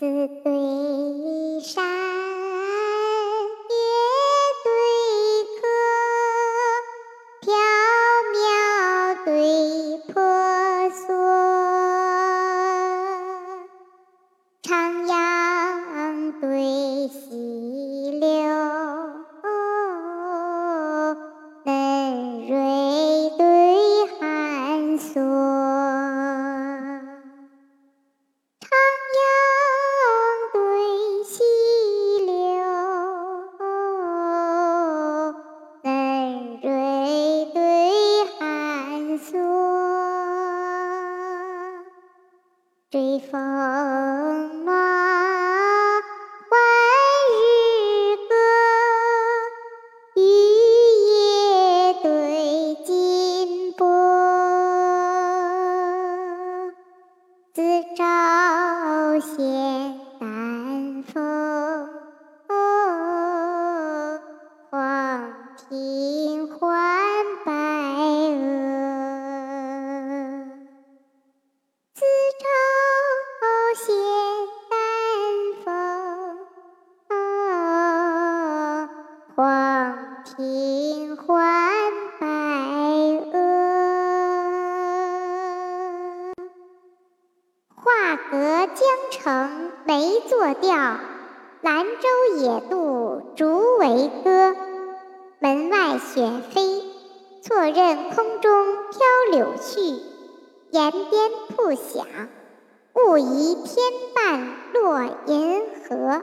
此对，追风乱，换日歌，玉叶对金波，自照仙丹凤，黄庭庭换白鹅。画阁江城梅作调，兰舟野渡竹为歌。门外雪飞，错认空中飘柳絮，檐边瀑响。雾疑天半落银河。